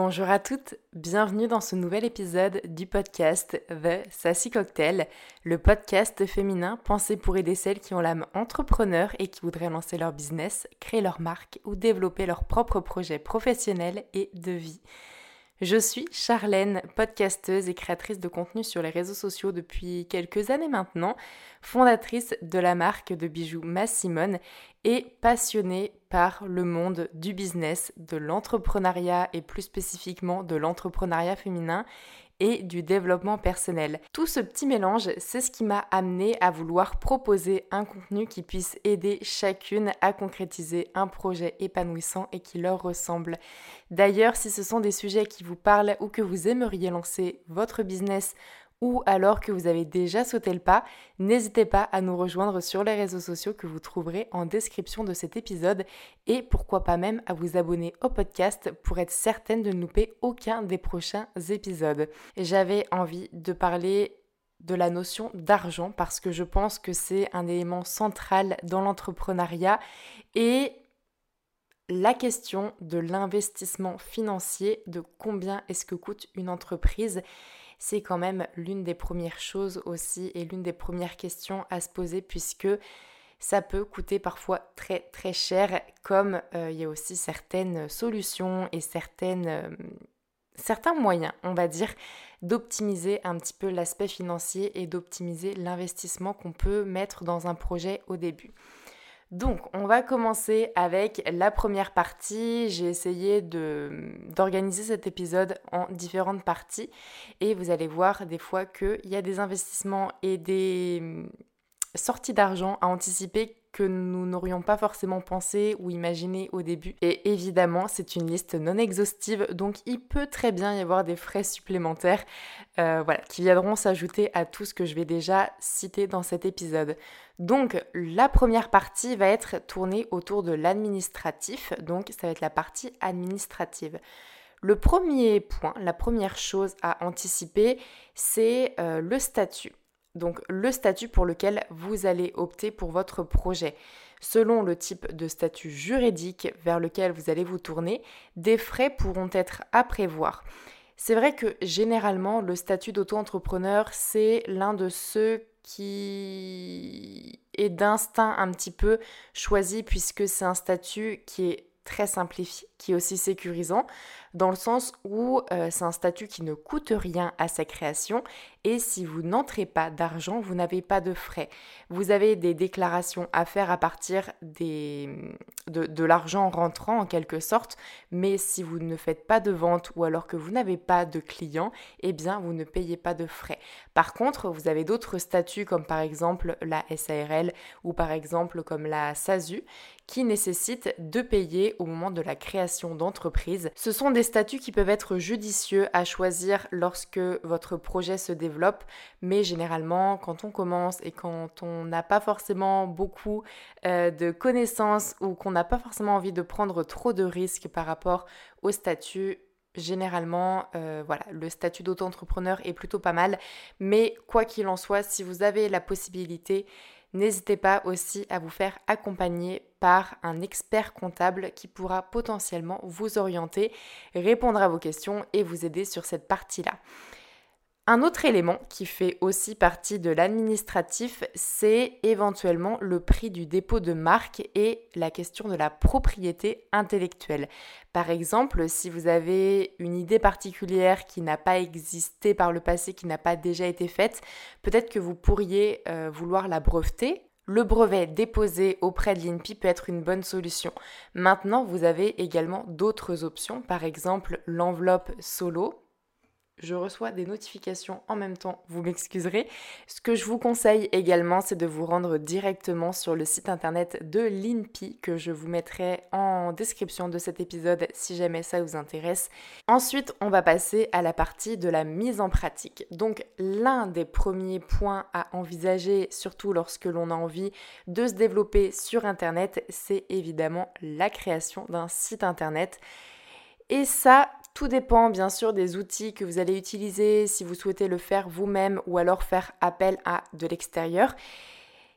Bonjour à toutes, bienvenue dans ce nouvel épisode du podcast The Sassy Cocktail, le podcast féminin pensé pour aider celles qui ont l'âme entrepreneur et qui voudraient lancer leur business, créer leur marque ou développer leur propre projet professionnel et de vie. Je suis Charlène, podcasteuse et créatrice de contenu sur les réseaux sociaux depuis quelques années maintenant, fondatrice de la marque de bijoux Massimone et passionnée par le monde du business, de l'entrepreneuriat et plus spécifiquement de l'entrepreneuriat féminin et du développement personnel. Tout ce petit mélange, c'est ce qui m'a amené à vouloir proposer un contenu qui puisse aider chacune à concrétiser un projet épanouissant et qui leur ressemble. D'ailleurs, si ce sont des sujets qui vous parlent ou que vous aimeriez lancer votre business ou alors que vous avez déjà sauté le pas, n'hésitez pas à nous rejoindre sur les réseaux sociaux que vous trouverez en description de cet épisode et pourquoi pas même à vous abonner au podcast pour être certaine de ne louper aucun des prochains épisodes. J'avais envie de parler de la notion d'argent parce que je pense que c'est un élément central dans l'entrepreneuriat et la question de l'investissement financier, de combien est-ce que coûte une entreprise c'est quand même l'une des premières choses aussi et l'une des premières questions à se poser puisque ça peut coûter parfois très très cher comme euh, il y a aussi certaines solutions et certaines, euh, certains moyens, on va dire, d'optimiser un petit peu l'aspect financier et d'optimiser l'investissement qu'on peut mettre dans un projet au début. Donc, on va commencer avec la première partie. J'ai essayé d'organiser cet épisode en différentes parties et vous allez voir des fois qu'il y a des investissements et des hum, sorties d'argent à anticiper que nous n'aurions pas forcément pensé ou imaginé au début. Et évidemment, c'est une liste non exhaustive, donc il peut très bien y avoir des frais supplémentaires euh, qui viendront s'ajouter à tout ce que je vais déjà citer dans cet épisode. Donc la première partie va être tournée autour de l'administratif, donc ça va être la partie administrative. Le premier point, la première chose à anticiper, c'est euh, le statut. Donc le statut pour lequel vous allez opter pour votre projet. Selon le type de statut juridique vers lequel vous allez vous tourner, des frais pourront être à prévoir. C'est vrai que généralement, le statut d'auto-entrepreneur, c'est l'un de ceux qui est d'instinct un petit peu choisi puisque c'est un statut qui est très simplifié, qui est aussi sécurisant, dans le sens où euh, c'est un statut qui ne coûte rien à sa création et si vous n'entrez pas d'argent, vous n'avez pas de frais. Vous avez des déclarations à faire à partir des, de, l'argent rentrant en quelque sorte, mais si vous ne faites pas de vente ou alors que vous n'avez pas de clients, eh bien vous ne payez pas de frais. Par contre, vous avez d'autres statuts comme par exemple la SARL ou par exemple comme la SASU qui nécessitent de payer au moment de la création d'entreprise. Ce sont des statuts qui peuvent être judicieux à choisir lorsque votre projet se développe, mais généralement quand on commence et quand on n'a pas forcément beaucoup euh, de connaissances ou qu'on n'a pas forcément envie de prendre trop de risques par rapport au statut, généralement, euh, voilà, le statut d'auto-entrepreneur est plutôt pas mal. Mais quoi qu'il en soit, si vous avez la possibilité, N'hésitez pas aussi à vous faire accompagner par un expert comptable qui pourra potentiellement vous orienter, répondre à vos questions et vous aider sur cette partie-là. Un autre élément qui fait aussi partie de l'administratif, c'est éventuellement le prix du dépôt de marque et la question de la propriété intellectuelle. Par exemple, si vous avez une idée particulière qui n'a pas existé par le passé, qui n'a pas déjà été faite, peut-être que vous pourriez euh, vouloir la breveter le brevet déposé auprès de l'INPI peut être une bonne solution. Maintenant, vous avez également d'autres options, par exemple l'enveloppe solo je reçois des notifications en même temps, vous m'excuserez. Ce que je vous conseille également, c'est de vous rendre directement sur le site internet de l'INPI que je vous mettrai en description de cet épisode si jamais ça vous intéresse. Ensuite, on va passer à la partie de la mise en pratique. Donc, l'un des premiers points à envisager, surtout lorsque l'on a envie de se développer sur internet, c'est évidemment la création d'un site internet. Et ça, tout dépend bien sûr des outils que vous allez utiliser, si vous souhaitez le faire vous-même ou alors faire appel à de l'extérieur.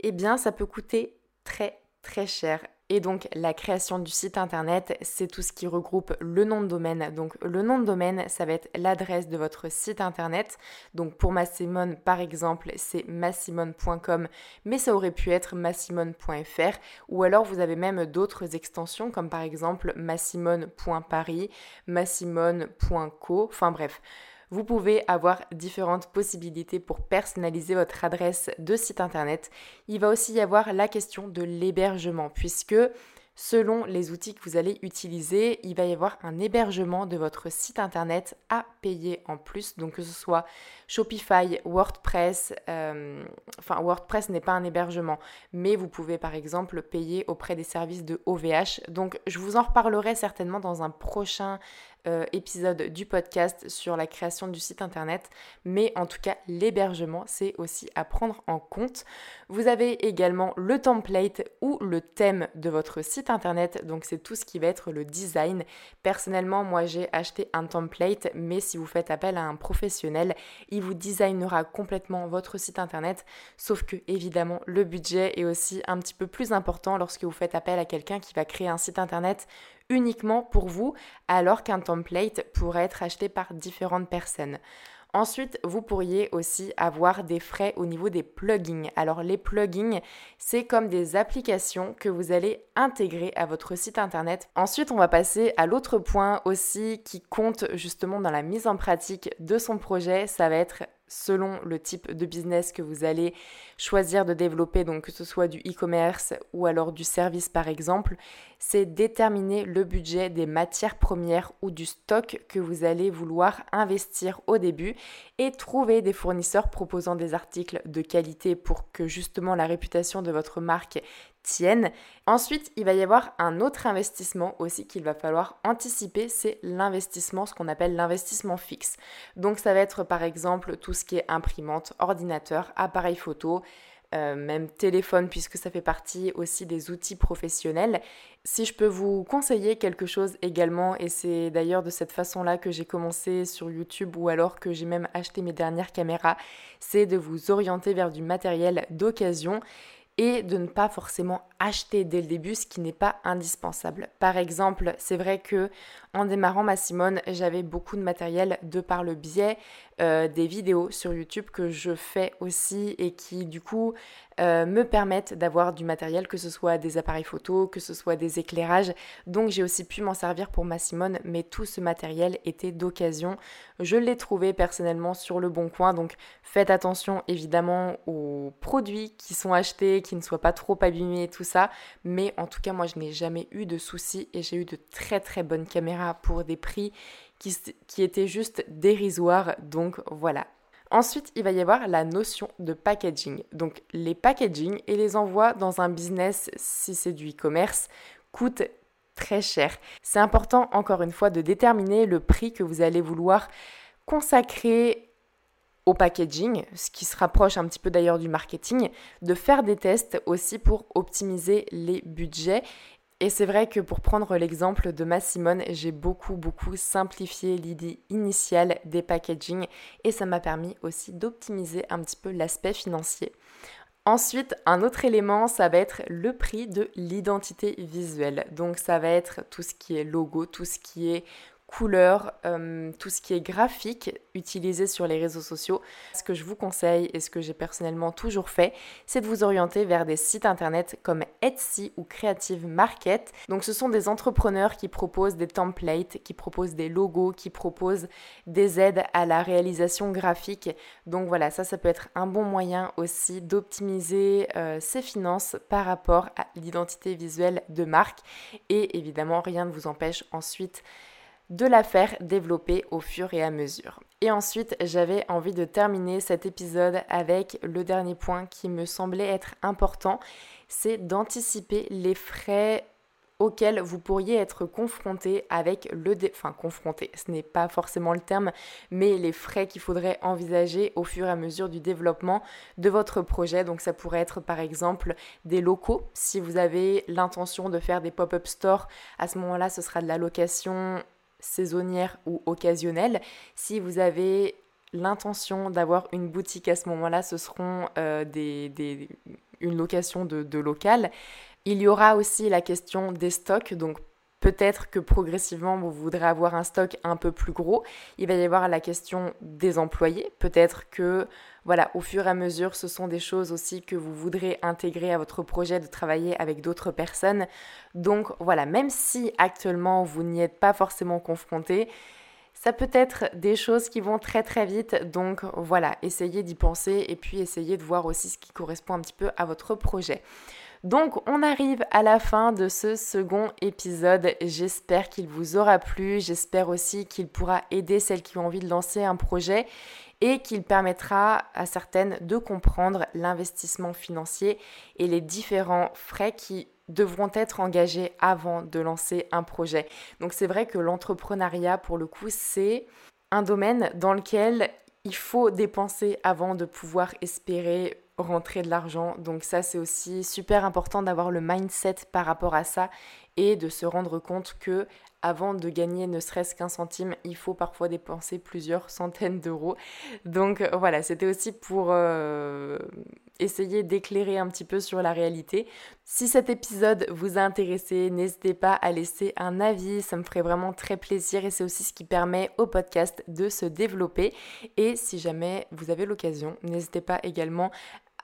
Eh bien, ça peut coûter très très cher. Et donc la création du site internet, c'est tout ce qui regroupe le nom de domaine. Donc le nom de domaine, ça va être l'adresse de votre site internet. Donc pour Massimone par exemple, c'est massimone.com, mais ça aurait pu être massimone.fr ou alors vous avez même d'autres extensions comme par exemple massimone.paris, massimone.co, enfin bref. Vous pouvez avoir différentes possibilités pour personnaliser votre adresse de site internet. Il va aussi y avoir la question de l'hébergement puisque selon les outils que vous allez utiliser, il va y avoir un hébergement de votre site internet à payer en plus. Donc que ce soit Shopify, WordPress, euh, enfin WordPress n'est pas un hébergement, mais vous pouvez par exemple payer auprès des services de OVH. Donc je vous en reparlerai certainement dans un prochain euh, épisode du podcast sur la création du site internet, mais en tout cas l'hébergement c'est aussi à prendre en compte. Vous avez également le template ou le thème de votre site internet, donc c'est tout ce qui va être le design. Personnellement, moi j'ai acheté un template, mais si vous faites appel à un professionnel, il vous designera complètement votre site internet, sauf que évidemment le budget est aussi un petit peu plus important lorsque vous faites appel à quelqu'un qui va créer un site internet uniquement pour vous, alors qu'un template pourrait être acheté par différentes personnes. Ensuite, vous pourriez aussi avoir des frais au niveau des plugins. Alors les plugins, c'est comme des applications que vous allez intégrer à votre site internet. Ensuite, on va passer à l'autre point aussi qui compte justement dans la mise en pratique de son projet, ça va être selon le type de business que vous allez choisir de développer, donc que ce soit du e-commerce ou alors du service par exemple, c'est déterminer le budget des matières premières ou du stock que vous allez vouloir investir au début et trouver des fournisseurs proposant des articles de qualité pour que justement la réputation de votre marque Ensuite, il va y avoir un autre investissement aussi qu'il va falloir anticiper, c'est l'investissement, ce qu'on appelle l'investissement fixe. Donc ça va être par exemple tout ce qui est imprimante, ordinateur, appareil photo, euh, même téléphone puisque ça fait partie aussi des outils professionnels. Si je peux vous conseiller quelque chose également, et c'est d'ailleurs de cette façon-là que j'ai commencé sur YouTube ou alors que j'ai même acheté mes dernières caméras, c'est de vous orienter vers du matériel d'occasion et de ne pas forcément acheter dès le début ce qui n'est pas indispensable. Par exemple, c'est vrai que en démarrant ma Simone, j'avais beaucoup de matériel de par le biais euh, des vidéos sur YouTube que je fais aussi et qui du coup euh, me permettent d'avoir du matériel, que ce soit des appareils photo, que ce soit des éclairages. Donc j'ai aussi pu m'en servir pour ma Simone, mais tout ce matériel était d'occasion. Je l'ai trouvé personnellement sur le bon coin, donc faites attention évidemment aux produits qui sont achetés, qui ne soient pas trop abîmés et tout ça. Mais en tout cas, moi je n'ai jamais eu de soucis et j'ai eu de très très bonnes caméras pour des prix qui, étaient juste dérisoires. Donc voilà. Ensuite, il va y avoir la notion de packaging. Donc les packaging et les envois dans un business, si c'est du e-commerce, coûtent très cher. C'est important, encore une fois, de déterminer le prix que vous allez vouloir consacrer au packaging, ce qui se rapproche un petit peu d'ailleurs du marketing, de faire des tests aussi pour optimiser les budgets et c'est vrai que pour prendre l'exemple de ma Simone, j'ai beaucoup beaucoup simplifié l'idée initiale des packaging et ça m'a permis aussi d'optimiser un petit peu l'aspect financier. Ensuite, un autre élément, ça va être le prix de l'identité visuelle. Donc ça va être tout ce qui est logo, tout ce qui est couleurs, euh, tout ce qui est graphique utilisé sur les réseaux sociaux. Ce que je vous conseille et ce que j'ai personnellement toujours fait, c'est de vous orienter vers des sites internet comme Etsy ou Creative Market. Donc ce sont des entrepreneurs qui proposent des templates, qui proposent des logos, qui proposent des aides à la réalisation graphique. Donc voilà, ça ça peut être un bon moyen aussi d'optimiser euh, ses finances par rapport à l'identité visuelle de marque et évidemment rien ne vous empêche ensuite de la faire développer au fur et à mesure. Et ensuite, j'avais envie de terminer cet épisode avec le dernier point qui me semblait être important, c'est d'anticiper les frais auxquels vous pourriez être confronté avec le dé... enfin confronté, ce n'est pas forcément le terme, mais les frais qu'il faudrait envisager au fur et à mesure du développement de votre projet. Donc ça pourrait être par exemple des locaux si vous avez l'intention de faire des pop-up stores, à ce moment-là, ce sera de la location saisonnière ou occasionnelle. Si vous avez l'intention d'avoir une boutique à ce moment-là, ce seront euh, des, une location de, de local. Il y aura aussi la question des stocks, donc Peut-être que progressivement, vous voudrez avoir un stock un peu plus gros. Il va y avoir la question des employés. Peut-être que, voilà, au fur et à mesure, ce sont des choses aussi que vous voudrez intégrer à votre projet de travailler avec d'autres personnes. Donc, voilà, même si actuellement vous n'y êtes pas forcément confronté, ça peut être des choses qui vont très très vite, donc voilà, essayez d'y penser et puis essayez de voir aussi ce qui correspond un petit peu à votre projet. Donc on arrive à la fin de ce second épisode. J'espère qu'il vous aura plu. J'espère aussi qu'il pourra aider celles qui ont envie de lancer un projet et qu'il permettra à certaines de comprendre l'investissement financier et les différents frais qui devront être engagés avant de lancer un projet. Donc c'est vrai que l'entrepreneuriat, pour le coup, c'est un domaine dans lequel il faut dépenser avant de pouvoir espérer rentrer de l'argent. Donc ça, c'est aussi super important d'avoir le mindset par rapport à ça et de se rendre compte que avant de gagner ne serait-ce qu'un centime, il faut parfois dépenser plusieurs centaines d'euros. Donc voilà, c'était aussi pour euh, essayer d'éclairer un petit peu sur la réalité. Si cet épisode vous a intéressé, n'hésitez pas à laisser un avis, ça me ferait vraiment très plaisir et c'est aussi ce qui permet au podcast de se développer. Et si jamais vous avez l'occasion, n'hésitez pas également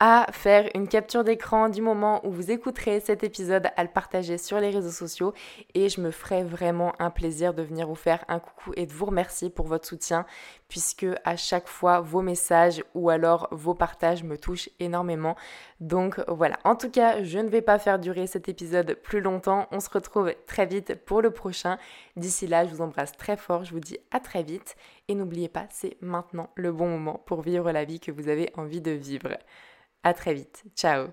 à faire une capture d'écran du moment où vous écouterez cet épisode, à le partager sur les réseaux sociaux et je me ferai vraiment un plaisir de venir vous faire un coucou et de vous remercier pour votre soutien puisque à chaque fois vos messages ou alors vos partages me touchent énormément. Donc voilà, en tout cas, je ne vais pas faire durer cet épisode plus longtemps. On se retrouve très vite pour le prochain. D'ici là, je vous embrasse très fort, je vous dis à très vite et n'oubliez pas, c'est maintenant le bon moment pour vivre la vie que vous avez envie de vivre. À très vite. Ciao